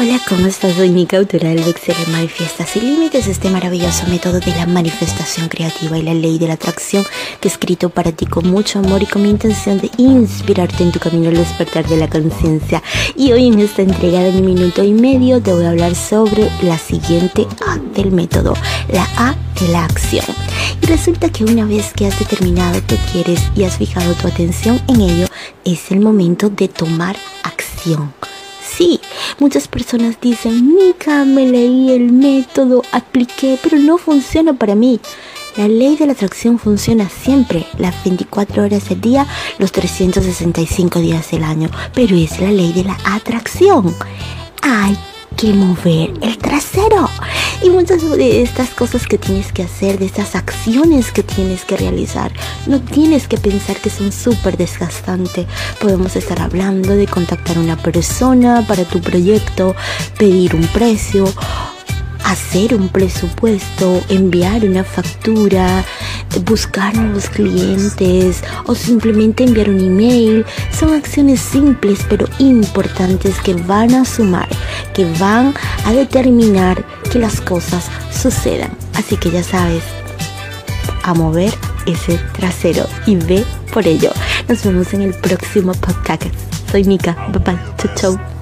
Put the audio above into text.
Hola, ¿cómo estás? Soy Nika, autora del bestseller Manifiesta sin límites, este maravilloso método de la manifestación creativa y la ley de la atracción que he escrito para ti con mucho amor y con mi intención de inspirarte en tu camino al despertar de la conciencia. Y hoy en esta entrega de mi minuto y medio te voy a hablar sobre la siguiente A del método, la A de la acción. Y resulta que una vez que has determinado que quieres y has fijado tu atención en ello, es el momento de tomar acción. Sí, muchas personas dicen, Mika, me leí el método, apliqué, pero no funciona para mí. La ley de la atracción funciona siempre, las 24 horas del día, los 365 días del año, pero es la ley de la atracción. Hay que mover el trasero. Y muchas de estas cosas que tienes que hacer, de estas acciones que tienes que realizar, no tienes que pensar que son súper desgastantes. Podemos estar hablando de contactar a una persona para tu proyecto, pedir un precio hacer un presupuesto, enviar una factura, buscar nuevos clientes o simplemente enviar un email son acciones simples pero importantes que van a sumar, que van a determinar que las cosas sucedan. Así que ya sabes, a mover ese trasero y ve por ello. Nos vemos en el próximo podcast. Soy Mika. Bye bye. Chau chau.